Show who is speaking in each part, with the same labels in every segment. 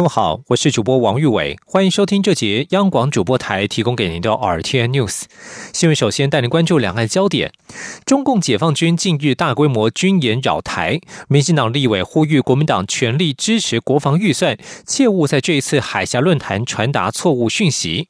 Speaker 1: 中午好，我是主播王玉伟，欢迎收听这节央广主播台提供给您的 RTN News 新闻。首先带您关注两岸焦点：中共解放军近日大规模军演扰台，民进党立委呼吁国民党全力支持国防预算，切勿在这一次海峡论坛传达错误讯息。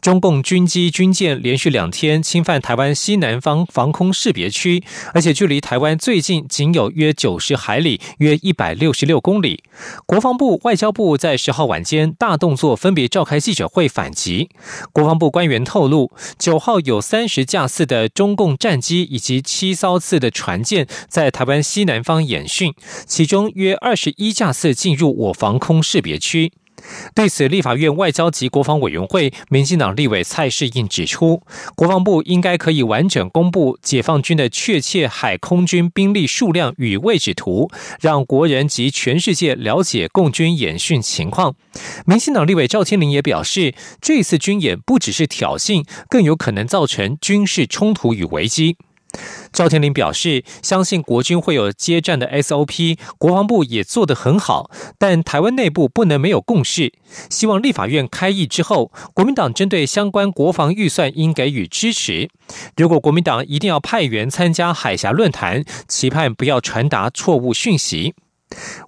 Speaker 1: 中共军机军舰连续两天侵犯台湾西南方防空识别区，而且距离台湾最近仅有约九十海里，约一百六十六公里。国防部、外交部在十号晚间大动作，分别召开记者会反击。国防部官员透露，九号有三十架次的中共战机以及七艘次的船舰在台湾西南方演训，其中约二十一架次进入我防空识别区。对此，立法院外交及国防委员会民进党立委蔡世应指出，国防部应该可以完整公布解放军的确切海空军兵力数量与位置图，让国人及全世界了解共军演训情况。民进党立委赵天麟也表示，这次军演不只是挑衅，更有可能造成军事冲突与危机。赵天林表示，相信国军会有接战的 SOP，国防部也做得很好，但台湾内部不能没有共识。希望立法院开议之后，国民党针对相关国防预算应给予支持。如果国民党一定要派员参加海峡论坛，期盼不要传达错误讯息。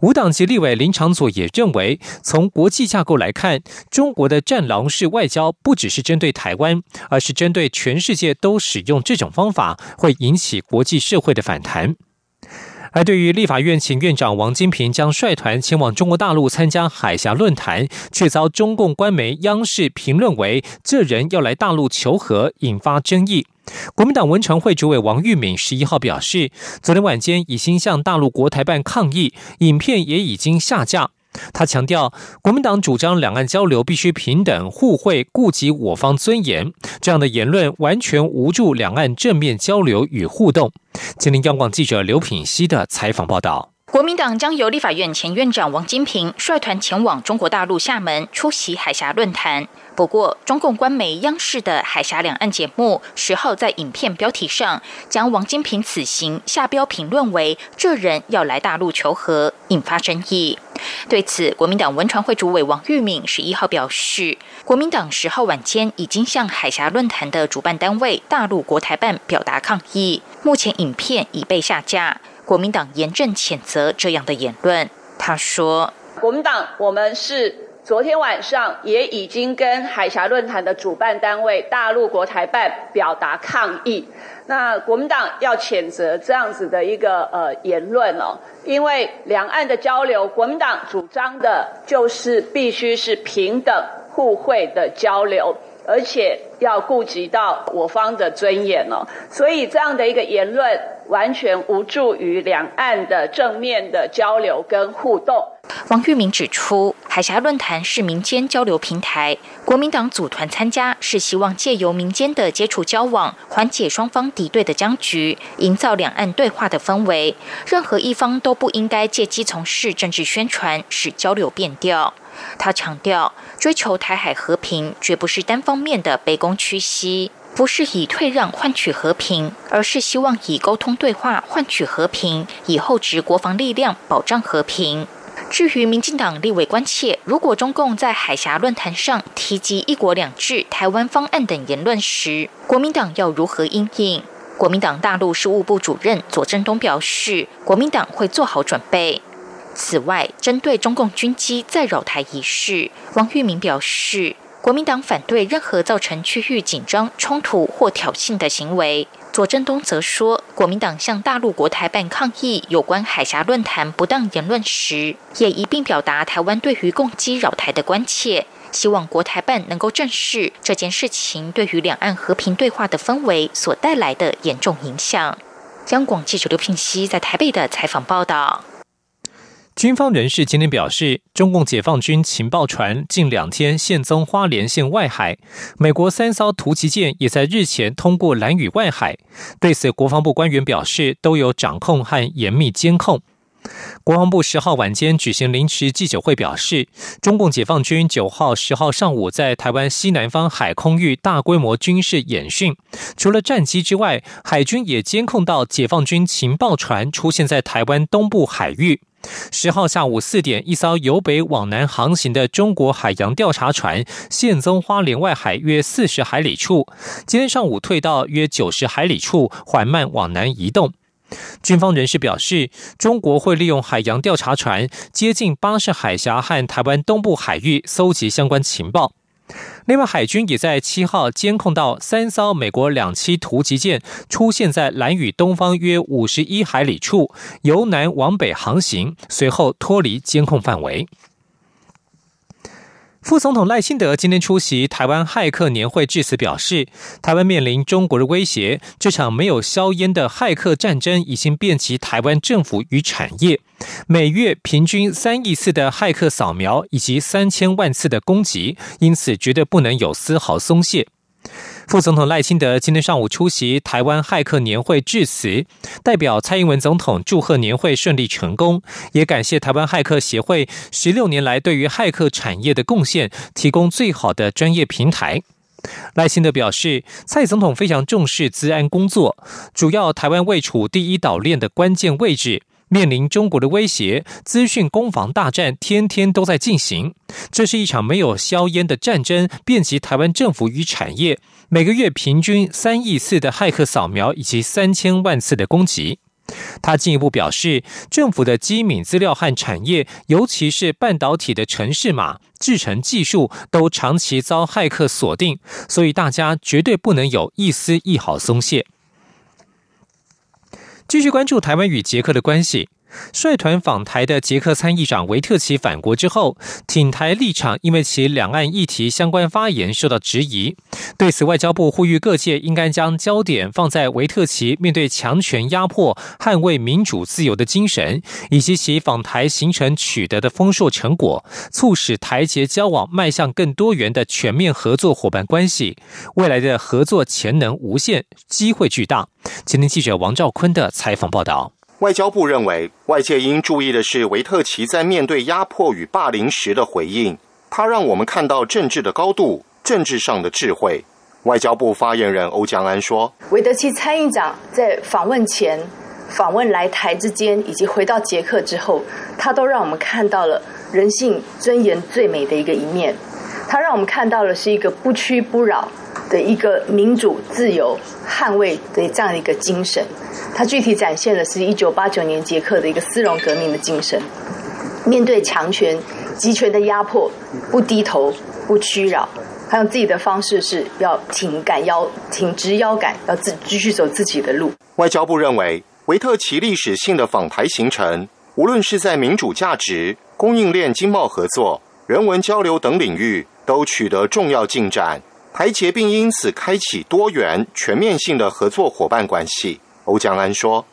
Speaker 1: 无党籍立委林长佐也认为，从国际架构来看，中国的战狼式外交不只是针对台湾，而是针对全世界都使用这种方法，会引起国际社会的反弹。而对于立法院前院长王金平将率团前往中国大陆参加海峡论坛，却遭中共官媒央视评论为这人要来大陆求和，引发争议。国民党文传会主委王玉敏十一号表示，昨天晚间已经向大陆国台办抗议，影片也已经下架。他强调，国民党主张两岸交流必须平等互惠，顾及我方尊严，这样的言论完全无助两岸正面交流与互动。吉林央广记者刘品希的采访报道。
Speaker 2: 国民党将由立法院前院长王金平率团前往中国大陆厦门出席海峡论坛。不过，中共官媒央视的海峡两岸节目十号在影片标题上将王金平此行下标评论为“这人要来大陆求和”，引发争议。对此，国民党文传会主委王玉敏十一号表示，国民党十号晚间已经向海峡论坛的主办单位大陆国台办表达抗议，目前影片已被下架。国民党严正谴责这样的言论。他说：“
Speaker 3: 国民党，我们是昨天晚上也已经跟海峡论坛的主办单位大陆国台办表达抗议。那国民党要谴责这样子的一个呃言论哦，因为两岸的交流，国民党主张的就是必须是平等互惠的交流，而且要顾及到我方的尊严哦。所以这样的一个言论。”完全无助于两岸的正面的交流跟互动。
Speaker 2: 王玉明指出，海峡论坛是民间交流平台，国民党组团参加是希望借由民间的接触交往，缓解双方敌对的僵局，营造两岸对话的氛围。任何一方都不应该借机从事政治宣传，使交流变调。他强调，追求台海和平绝不是单方面的卑躬屈膝。不是以退让换取和平，而是希望以沟通对话换取和平，以后置国防力量保障和平。至于民进党立委关切，如果中共在海峡论坛上提及“一国两制”、台湾方案等言论时，国民党要如何应应？国民党大陆事务部主任左正东表示，国民党会做好准备。此外，针对中共军机再扰台一事，王玉明表示。国民党反对任何造成区域紧张、冲突或挑衅的行为。左正东则说，国民党向大陆国台办抗议有关海峡论坛不当言论时，也一并表达台湾对于攻击扰台的关切，希望国台办能够正视这件事情对于两岸和平对话的氛围所带来的严重影响。央广记者刘聘熙在台北的采访报道。
Speaker 1: 军方人士今天表示，中共解放军情报船近两天现踪花莲县外海，美国三艘突击舰也在日前通过蓝屿外海。对此，国防部官员表示，都有掌控和严密监控。国防部十号晚间举行临时记者会，表示，中共解放军九号、十号上午在台湾西南方海空域大规模军事演训，除了战机之外，海军也监控到解放军情报船出现在台湾东部海域。十号下午四点，一艘由北往南航行的中国海洋调查船现踪花莲外海约四十海里处，今天上午退到约九十海里处，缓慢往南移动。军方人士表示，中国会利用海洋调查船接近巴士海峡和台湾东部海域，搜集相关情报。另外，海军也在七号监控到三艘美国两栖突击舰出现在蓝屿东方约五十一海里处，由南往北航行，随后脱离监控范围。副总统赖清德今天出席台湾骇客年会致辞，表示，台湾面临中国的威胁，这场没有硝烟的骇客战争已经遍及台湾政府与产业，每月平均三亿次的骇客扫描以及三千万次的攻击，因此绝对不能有丝毫松懈。副总统赖清德今天上午出席台湾骇客年会致辞，代表蔡英文总统祝贺年会顺利成功，也感谢台湾骇客协会十六年来对于骇客产业的贡献，提供最好的专业平台。赖清德表示，蔡总统非常重视资安工作，主要台湾位处第一岛链的关键位置。面临中国的威胁，资讯攻防大战天天都在进行。这是一场没有硝烟的战争，遍及台湾政府与产业。每个月平均三亿次的骇客扫描以及三千万次的攻击。他进一步表示，政府的机敏资料和产业，尤其是半导体的城市码、制成技术，都长期遭骇客锁定，所以大家绝对不能有一丝一毫松懈。继续关注台湾与捷克的关系。率团访台的捷克参议长维特奇返国之后，挺台立场因为其两岸议题相关发言受到质疑。对此，外交部呼吁各界应该将焦点放在维特奇面对强权压迫、捍卫民主自由的精神，以及其访台行程取得的丰硕成果，促使台捷交往迈向更多元的全面合作伙伴关系。未来的合作潜能无限，机会巨大。今天记者王兆坤的采访报道。
Speaker 4: 外交部认为，外界应注意的是维特奇在面对压迫与霸凌时的回应。他让我们看到政治的高度，政治上的智慧。外交部发言人欧江安说：“
Speaker 5: 维特奇参议长在访问前、访问来台之间，以及回到捷克之后，他都让我们看到了人性尊严最美的一个一面。他让我们看到的是一个不屈不挠。”的一个民主、自由、捍卫的这样一个精神，它具体展现的是一九八九年捷克的一个斯隆革命的精神。面对强权、集权的压迫，不低头、不屈扰，他用自己的方式是要挺杆腰、挺直腰杆，要自继续走自己的路。
Speaker 4: 外交部认为，维特奇历史性的访台行程，无论是在民主价值、供应链经贸合作、人文交流等领域，都取得重要进展。台捷并因此开启多元、全面性的合作伙伴关系。欧江安说：“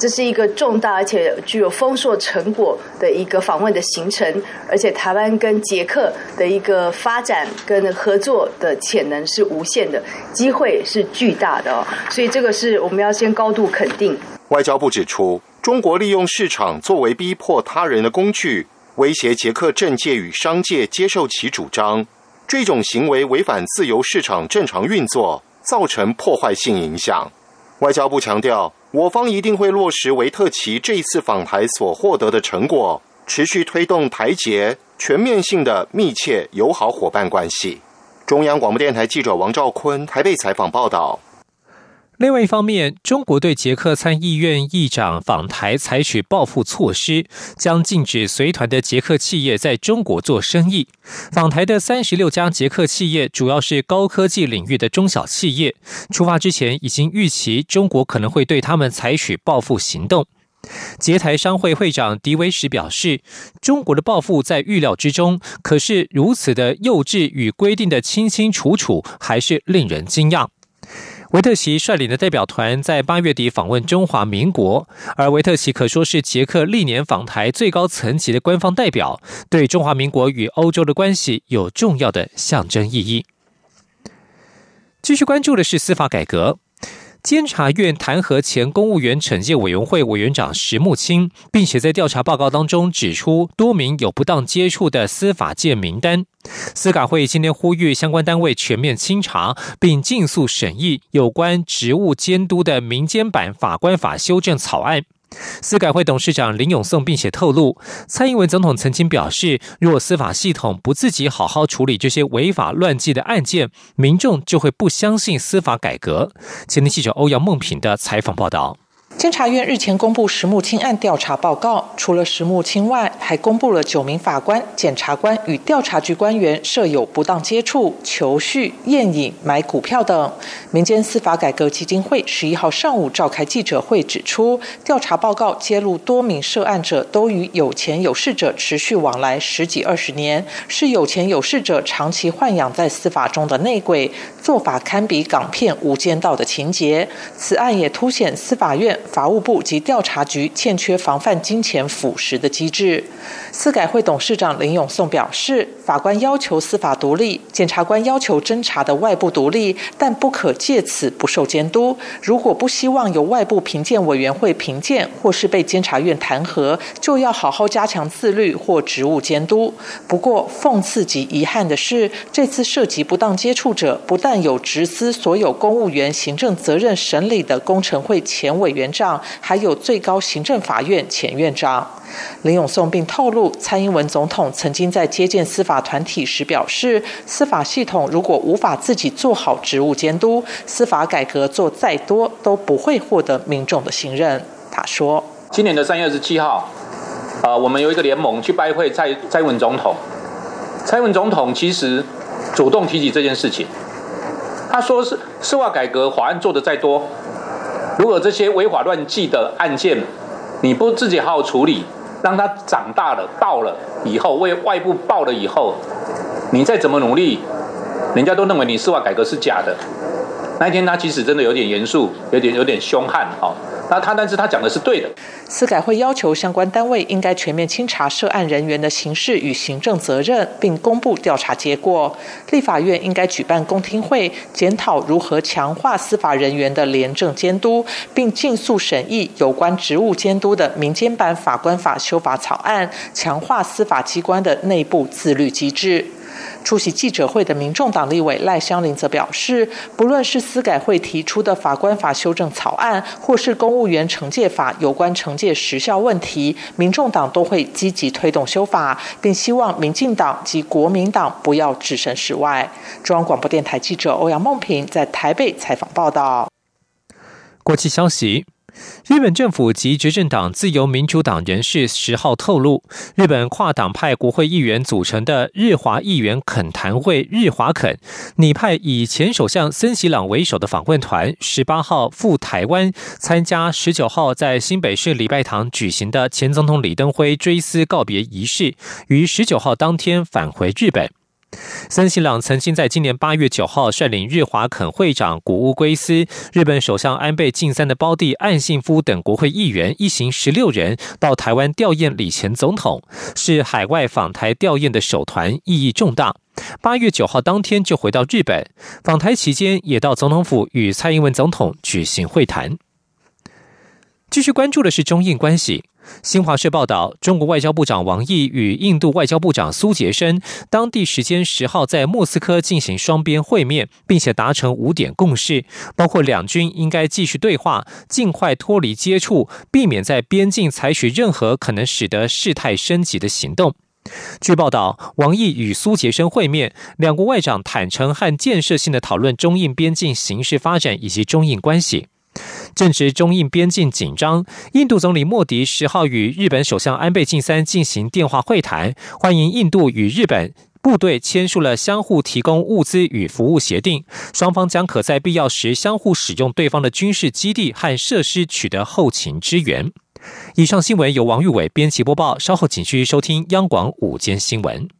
Speaker 5: 这是一个重大而且具有丰硕成果的一个访问的行程，而且台湾跟捷克的一个发展跟合作的潜能是无限的，机会是巨大的哦。所以这个是我们要先高度肯定。”
Speaker 4: 外交部指出，中国利用市场作为逼迫他人的工具，威胁捷克政界与商界接受其主张。这种行为违反自由市场正常运作，造成破坏性影响。外交部强调，我方一定会落实维特奇这一次访台所获得的成果，持续推动台捷全面性的密切友好伙伴关系。中央广播电台记者王兆坤台北采访报道。
Speaker 1: 另外一方面，中国对捷克参议院议长访台采取报复措施，将禁止随团的捷克企业在中国做生意。访台的三十六家捷克企业主要是高科技领域的中小企业，出发之前已经预期中国可能会对他们采取报复行动。捷台商会会长迪维什表示，中国的报复在预料之中，可是如此的幼稚与规定的清清楚楚，还是令人惊讶。维特奇率领的代表团在八月底访问中华民国，而维特奇可说是捷克历年访台最高层级的官方代表，对中华民国与欧洲的关系有重要的象征意义。继续关注的是司法改革。监察院弹劾前公务员惩戒委员会委员长石木清，并且在调查报告当中指出多名有不当接触的司法界名单。司改会今天呼吁相关单位全面清查，并尽速审议有关职务监督的民间版法官法修正草案。司改会董事长林永颂并且透露，蔡英文总统曾经表示，若司法系统不自己好好处理这些违法乱纪的案件，民众就会不相信司法改革。前天记者欧阳梦平的采访报道。
Speaker 6: 监察院日前公布石木清案调查报告，除了石木清外，还公布了九名法官、检察官与调查局官员设有不当接触、求续、宴饮、买股票等。民间司法改革基金会十一号上午召开记者会，指出调查报告揭露多名涉案者都与有钱有势者持续往来十几二十年，是有钱有势者长期豢养在司法中的内鬼，做法堪比港片《无间道》的情节。此案也凸显司法院。法务部及调查局欠缺防范金钱腐蚀的机制。司改会董事长林永颂表示，法官要求司法独立，检察官要求侦查的外部独立，但不可借此不受监督。如果不希望由外部评鉴委员会评鉴，或是被监察院弹劾，就要好好加强自律或职务监督。不过，讽刺及遗憾的是，这次涉及不当接触者，不但有直司所有公务员行政责任审理的工程会前委员长，还有最高行政法院前院长。林永颂并透露，蔡英文总统曾经在接见司法团体时表示，司法系统如果无法自己做好职务监督，司法改革做再多都不会获得民众的信任。他说：“
Speaker 7: 今年的三月二十七号，呃，我们有一个联盟去拜会蔡蔡文总统。蔡文总统其实主动提起这件事情，他说是司法改革法案做的再多，如果这些违法乱纪的案件你不自己好好处理。”让他长大了，爆了以后为外部爆了以后，你再怎么努力，人家都认为你司法改革是假的。那一天他其实真的有点严肃，有点有点凶悍哈。那他但是他讲的是对的。
Speaker 6: 司改会要求相关单位应该全面清查涉案人员的刑事与行政责任，并公布调查结果。立法院应该举办公听会，检讨如何强化司法人员的廉政监督，并尽速审议有关职务监督的民间版法官法修法草案，强化司法机关的内部自律机制。出席记者会的民众党立委赖香林则表示，不论是司改会提出的法官法修正草案，或是公务员惩戒法有关惩戒时效问题，民众党都会积极推动修法，并希望民进党及国民党不要置身事外。中央广播电台记者欧阳梦平在台北采访报道。
Speaker 1: 国际消息。日本政府及执政党自由民主党人士十号透露，日本跨党派国会议员组成的日华议员恳谈会（日华恳）拟派以前首相森喜朗为首的访问团，十八号赴台湾参加十九号在新北市礼拜堂举行的前总统李登辉追思告别仪式，于十九号当天返回日本。森喜朗曾经在今年八月九号率领日华肯会长古屋圭司、日本首相安倍晋三的胞弟岸信夫等国会议员一行十六人到台湾吊唁李前总统，是海外访台吊唁的首团，意义重大。八月九号当天就回到日本访台期间，也到总统府与蔡英文总统举行会谈。继续关注的是中印关系。新华社报道，中国外交部长王毅与印度外交部长苏杰生当地时间十号在莫斯科进行双边会面，并且达成五点共识，包括两军应该继续对话，尽快脱离接触，避免在边境采取任何可能使得事态升级的行动。据报道，王毅与苏杰生会面，两国外长坦诚和建设性的讨论中印边境形势发展以及中印关系。正值中印边境紧张，印度总理莫迪十号与日本首相安倍晋三进行电话会谈，欢迎印度与日本部队签署了相互提供物资与服务协定，双方将可在必要时相互使用对方的军事基地和设施，取得后勤支援。以上新闻由王玉伟编辑播报，稍后请继续收听央广午间新闻。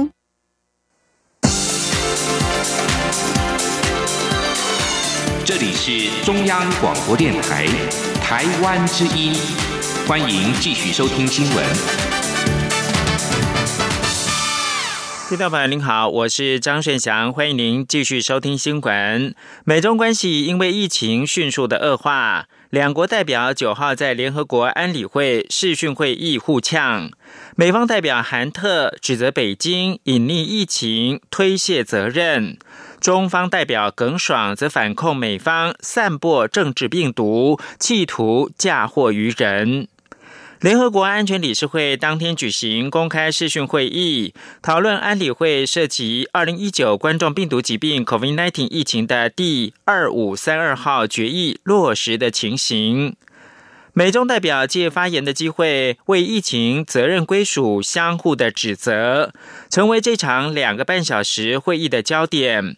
Speaker 8: 这里是中央广播电台台湾之音，欢迎继续收听新闻。
Speaker 9: 听众朋友您好，我是张顺祥，欢迎您继续收听新闻。美中关系因为疫情迅速的恶化，两国代表九号在联合国安理会视讯会议互呛。美方代表韩特指责北京隐匿疫情，推卸责任。中方代表耿爽则反控美方散播政治病毒，企图嫁祸于人。联合国安全理事会当天举行公开视讯会议，讨论安理会涉及二零一九冠状病毒疾病 （COVID-19） 疫情的第二五三二号决议落实的情形。美中代表借发言的机会，为疫情责任归属相互的指责，成为这场两个半小时会议的焦点。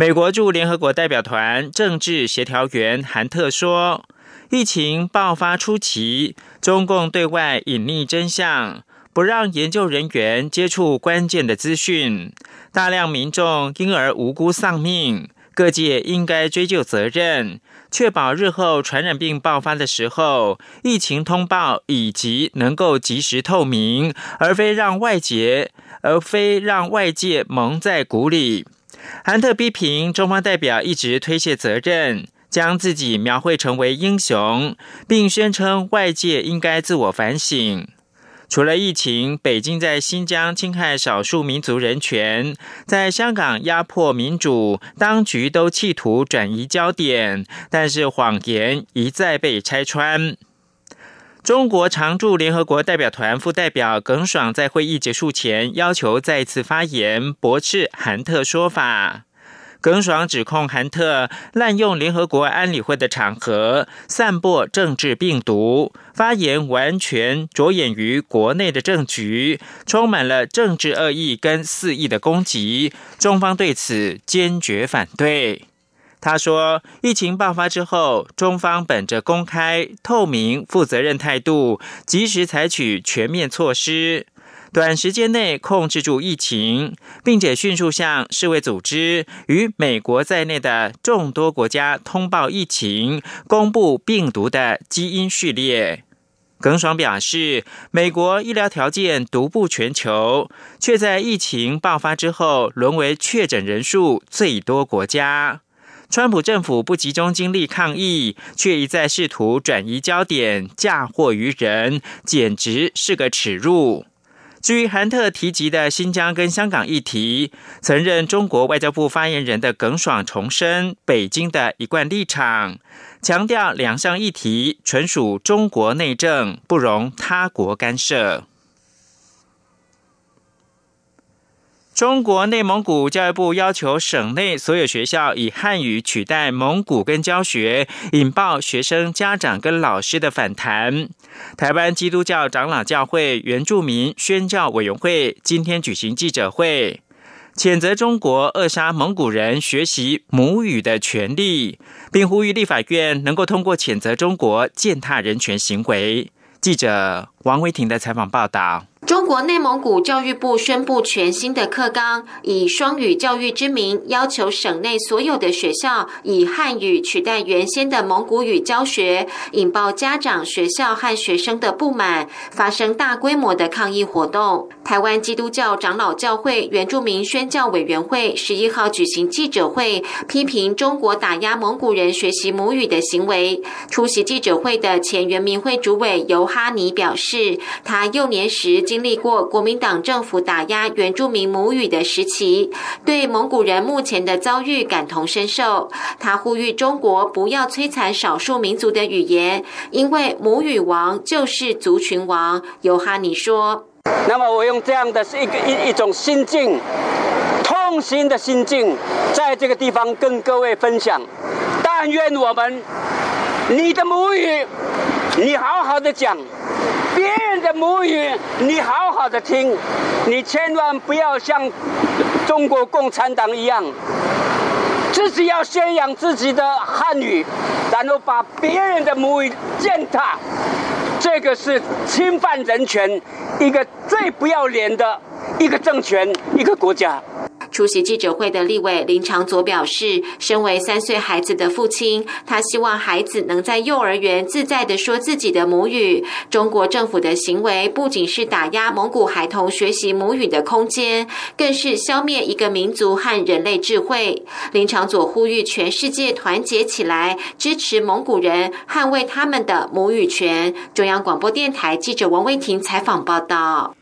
Speaker 9: 美国驻联合国代表团政治协调员韩特说：“疫情爆发初期，中共对外隐匿真相，不让研究人员接触关键的资讯，大量民众因而无辜丧命。各界应该追究责任，确保日后传染病爆发的时候，疫情通报以及能够及时透明，而非让外界而非让外界蒙在鼓里。”韩特批评中方代表一直推卸责任，将自己描绘成为英雄，并宣称外界应该自我反省。除了疫情，北京在新疆侵害少数民族人权，在香港压迫民主，当局都企图转移焦点，但是谎言一再被拆穿。中国常驻联合国代表团副代表耿爽在会议结束前要求再次发言，驳斥韩特说法。耿爽指控韩特滥用联合国安理会的场合，散播政治病毒，发言完全着眼于国内的政局，充满了政治恶意跟肆意的攻击。中方对此坚决反对。他说：“疫情爆发之后，中方本着公开、透明、负责任态度，及时采取全面措施，短时间内控制住疫情，并且迅速向世卫组织与美国在内的众多国家通报疫情，公布病毒的基因序列。”耿爽表示，美国医疗条件独步全球，却在疫情爆发之后沦为确诊人数最多国家。川普政府不集中精力抗疫，却一再试图转移焦点、嫁祸于人，简直是个耻辱。至于韩特提及的新疆跟香港议题，曾任中国外交部发言人的耿爽重申北京的一贯立场，强调两项议题纯属中国内政，不容他国干涉。中国内蒙古教育部要求省内所有学校以汉语取代蒙古跟教学，引爆学生、家长跟老师的反弹。台湾基督教长老教会原住民宣教委员会今天举行记者会，谴责中国扼杀蒙古人学习母语的权利，并呼吁立法院能够通过谴责中国践踏人权行为。记者王维婷的采访报道。
Speaker 10: 中国内蒙古教育部宣布全新的课纲，以双语教育之名，要求省内所有的学校以汉语取代原先的蒙古语教学，引爆家长、学校和学生的不满，发生大规模的抗议活动。台湾基督教长老教会原住民宣教委员会十一号举行记者会，批评中国打压蒙古人学习母语的行为。出席记者会的前原民会主委尤哈尼表示，他幼年时。经经历过国民党政府打压原住民母语的时期，对蒙古人目前的遭遇感同身受。他呼吁中国不要摧残少数民族的语言，因为母语王就是族群王。尤哈尼说。
Speaker 11: 那么我用这样的一个一一种心境，痛心的心境，在这个地方跟各位分享。但愿我们，你的母语，你好好的讲；别人的母语，你好好的听。你千万不要像中国共产党一样，自己要宣扬自己的汉语，然后把别人的母语践踏。这个是侵犯人权，一个最不要脸的一个政权，一个国家。
Speaker 10: 出席记者会的立委林长佐表示，身为三岁孩子的父亲，他希望孩子能在幼儿园自在的说自己的母语。中国政府的行为不仅是打压蒙古孩童学习母语的空间，更是消灭一个民族和人类智慧。林长佐呼吁全世界团结起来，支持蒙古人捍卫他们的母语权。中央广播电台记者王威婷采访报道。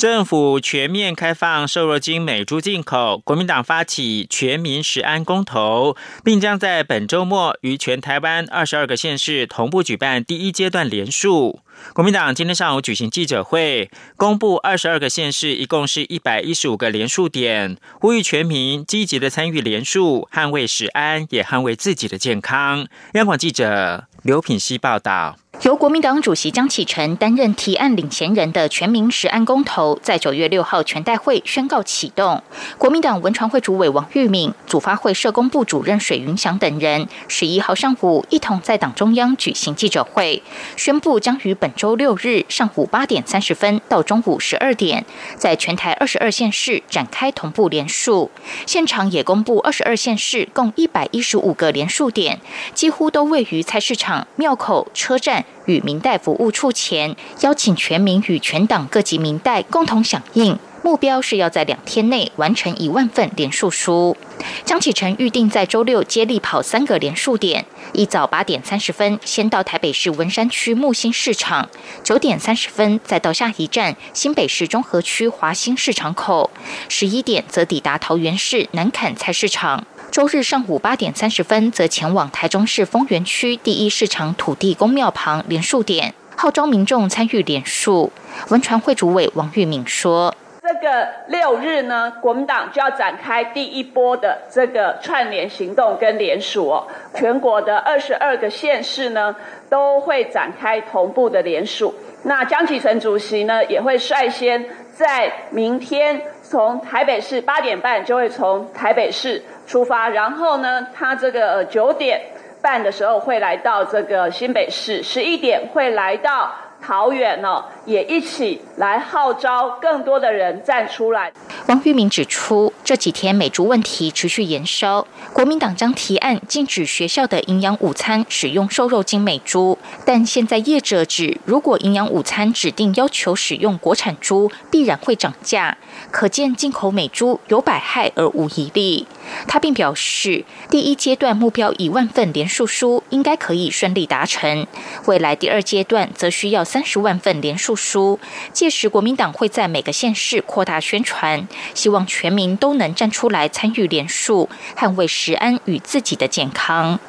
Speaker 9: 政府全面开放瘦肉精美猪进口，国民党发起全民食安公投，并将在本周末于全台湾二十二个县市同步举办第一阶段联署。国民党今天上午举行记者会，公布二十二个县市一共是一百一十五个联署点，呼吁全民积极的参与联署，捍卫食安，也捍卫自己的健康。央广记者刘品希报道。
Speaker 2: 由国民党主席江启臣担任提案领衔人的全民实案公投，在九月六号全代会宣告启动。国民党文传会主委王玉敏、组发会社工部主任水云祥等人，十一号上午一同在党中央举行记者会，宣布将于本周六日上午八点三十分到中午十二点，在全台二十二县市展开同步联署。现场也公布二十二县市共一百一十五个联署点，几乎都位于菜市场、庙口、车站。与明代服务处前，邀请全民与全党各级民代共同响应，目标是要在两天内完成一万份连署书。江启臣预定在周六接力跑三个连署点：一早八点三十分先到台北市文山区木星市场，九点三十分再到下一站新北市中和区华兴市场口，十一点则抵达桃园市南坎菜市场。周日上午八点三十分，则前往台中市丰原区第一市场土地公庙旁连署点，号召民众参与连署。文传会主委王玉敏说：“
Speaker 3: 这个六日呢，国民党就要展开第一波的这个串联行动跟连署哦，全国的二十二个县市呢，都会展开同步的连署。那江启臣主席呢，也会率先在明天从台北市八点半就会从台北市。”出发，然后呢，他这个九点半的时候会来到这个新北市，十一点会来到桃园哦，也一起来号召更多的人站出来。
Speaker 2: 王玉明指出，这几天美猪问题持续延烧，国民党将提案禁止学校的营养午餐使用瘦肉精美猪，但现在业者指，如果营养午餐指定要求使用国产猪，必然会涨价。可见进口美猪有百害而无一利。他并表示，第一阶段目标一万份连署书应该可以顺利达成，未来第二阶段则需要三十万份连署书。届时国民党会在每个县市扩大宣传，希望全民都能站出来参与联署，捍卫食安与自己的健康。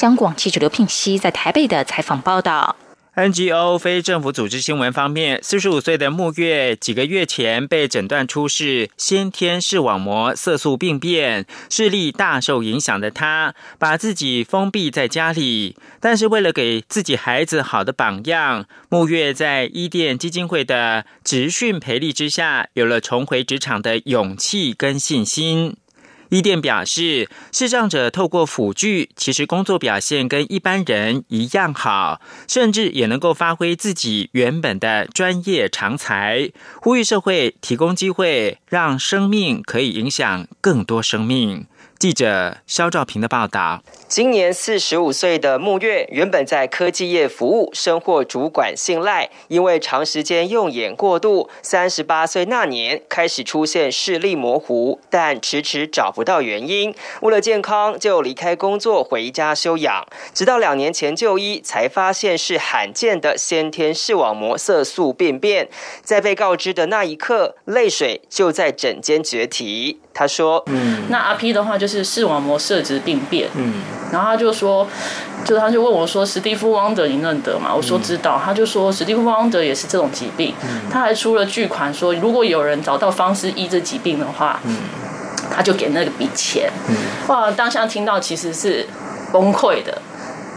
Speaker 2: 央广记者刘聘熙在台北的采访报道。
Speaker 9: NGO 非政府组织新闻方面，四十五岁的木月几个月前被诊断出是先天视网膜色素病变，视力大受影响的他，把自己封闭在家里。但是为了给自己孩子好的榜样，木月在伊甸基金会的职训培力之下，有了重回职场的勇气跟信心。伊甸表示，视障者透过辅具，其实工作表现跟一般人一样好，甚至也能够发挥自己原本的专业长才。呼吁社会提供机会，让生命可以影响更多生命。记者肖兆平的报道：
Speaker 12: 今年四十五岁的木月，原本在科技业服务，深获主管信赖。因为长时间用眼过度，三十八岁那年开始出现视力模糊，但迟迟找不到原因。为了健康，就离开工作回家休养。直到两年前就医，才发现是罕见的先天视网膜色素病变。在被告知的那一刻，泪水就在枕间决堤。他说：“嗯，那阿 P 的话就。”
Speaker 13: 就是视网膜色质病变。嗯，然后他就说，就他就问我说：“史蒂夫·汪德你认得吗？”我说：“知道。”他就说：“史蒂夫·汪德也是这种疾病。”他还出了巨款说：“如果有人找到方式医这疾病的话，嗯，他就给那个笔钱。”嗯哇，当下听到其实是崩溃的。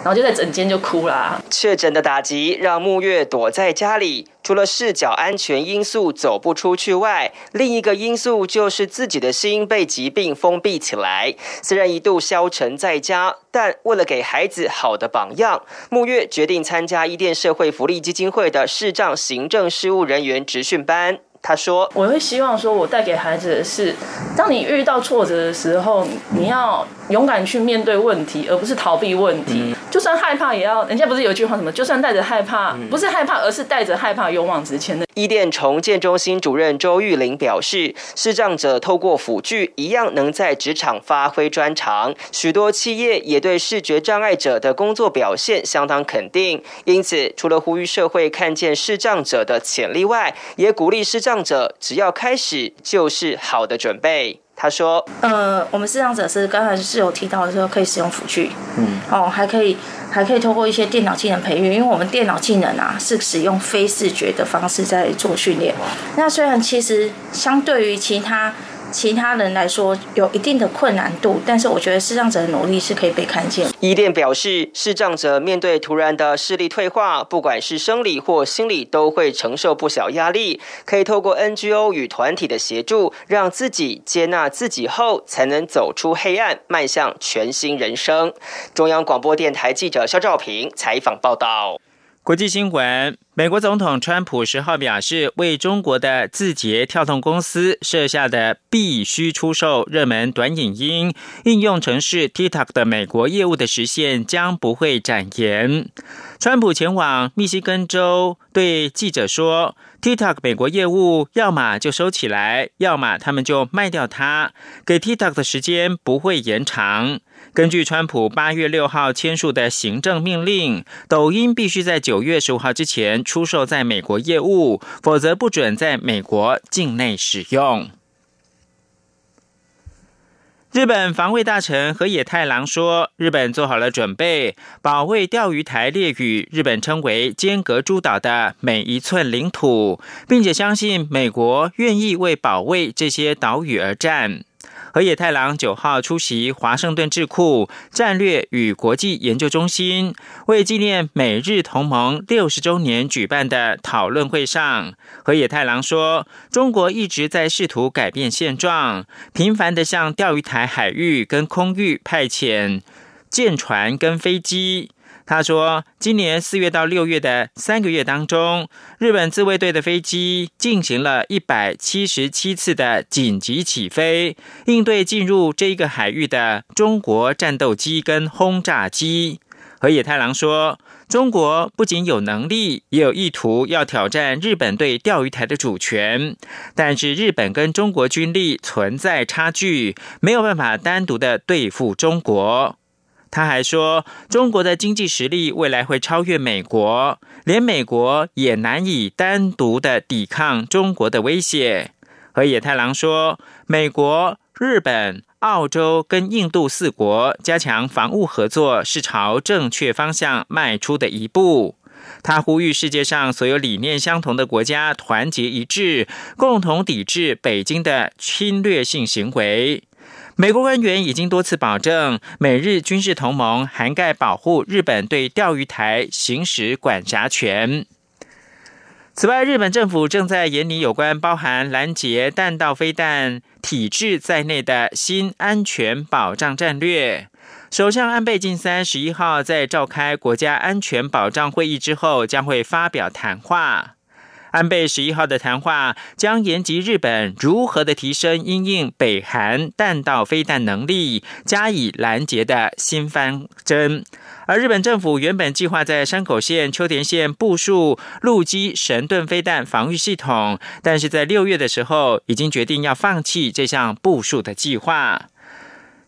Speaker 13: 然后就在整间就哭了。
Speaker 9: 确诊的打击让木月躲在家里，除了视角安全因素走不出去外，另一个因素就是自己的心被疾病封闭起来。虽然一度消沉在家，但为了给孩子好的榜样，木月决定参加伊甸社会福利基金会的视障行政事务人员职训班。他说：“
Speaker 13: 我会希望说，我带给孩子的是，当你遇到挫折的时候，你要勇敢去面对问题，而不是逃避问题。就算害怕，也要……人家不是有句话什么？就算带着害怕，不是害怕，而是带着害怕勇往直前的。”
Speaker 9: 伊甸重建中心主任周玉玲表示：“视障者透过辅具，一样能在职场发挥专长。许多企业也对视觉障碍者的工作表现相当肯定。因此，除了呼吁社会看见视障者的潜力外，也鼓励视障。”障者只要开始就是好的准备。他说：“
Speaker 14: 呃，我们视障者是刚才是有提到的时候可以使用辅具，嗯，哦，还可以还可以通过一些电脑技能培育，因为我们电脑技能啊是使用非视觉的方式在做训练。那虽然其实相对于其他。”其他人来说有一定的困难度，但是我觉得视障者的努力是可以被看见。
Speaker 9: 伊甸表示，视障者面对突然的视力退化，不管是生理或心理，都会承受不小压力。可以透过 NGO 与团体的协助，让自己接纳自己后，才能走出黑暗，迈向全新人生。中央广播电台记者肖兆平采访报道。国际新闻：美国总统川普十号表示，为中国的字节跳动公司设下的必须出售热门短影音应用程式 TikTok 的美国业务的时限将不会展延。川普前往密西根州对记者说：“TikTok 美国业务要么就收起来，要么他们就卖掉它。给 TikTok 的时间不会延长。”根据川普八月六号签署的行政命令，抖音必须在九月十五号之前出售在美国业务，否则不准在美国境内使用。日本防卫大臣河野太郎说：“日本做好了准备，保卫钓鱼台列屿，日本称为间隔诸岛的每一寸领土，并且相信美国愿意为保卫这些岛屿而战。”河野太郎九号出席华盛顿智库战略与国际研究中心为纪念美日同盟六十周年举办的讨论会上，河野太郎说：“中国一直在试图改变现状，频繁的向钓鱼台海域跟空域派遣舰船跟飞机。”他说，今年四月到六月的三个月当中，日本自卫队的飞机进行了一百七十七次的紧急起飞，应对进入这一个海域的中国战斗机跟轰炸机。河野太郎说，中国不仅有能力，也有意图要挑战日本对钓鱼台的主权，但是日本跟中国军力存在差距，没有办法单独的对付中国。他还说，中国的经济实力未来会超越美国，连美国也难以单独的抵抗中国的威胁。河野太郎说，美国、日本、澳洲跟印度四国加强防务合作，是朝正确方向迈出的一步。他呼吁世界上所有理念相同的国家团结一致，共同抵制北京的侵略性行为。美国官员已经多次保证，美日军事同盟涵盖保护日本对钓鱼台行使管辖权。此外，日本政府正在研拟有关包含拦截弹道飞弹体制在内的新安全保障战略。首相安倍晋三十一号在召开国家安全保障会议之后，将会发表谈话。安倍十一号的谈话将延及日本如何的提升因应北韩弹道飞弹能力加以拦截的新方针，而日本政府原本计划在山口县、秋田县部署陆基神盾飞弹防御系统，但是在六月的时候已经决定要放弃这项部署的计划。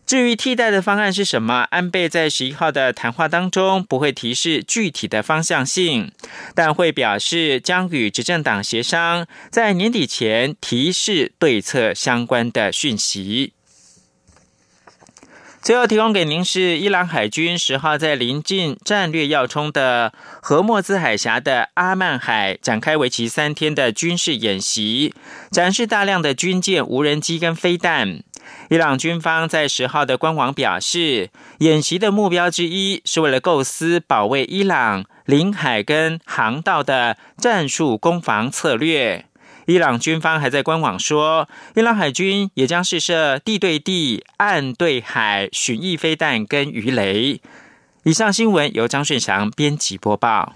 Speaker 9: 至于替代的方案是什么？安倍在十一号的谈话当中不会提示具体的方向性，但会表示将与执政党协商，在年底前提示对策相关的讯息。最后提供给您是伊朗海军十号在临近战略要冲的荷莫兹海峡的阿曼海展开为期三天的军事演习，展示大量的军舰、无人机跟飞弹。伊朗军方在十号的官网表示，演习的目标之一是为了构思保卫伊朗领海跟航道的战术攻防策略。伊朗军方还在官网说，伊朗海军也将试射地对地、岸对海巡弋飞弹跟鱼雷。以上新闻由张顺祥编辑播报。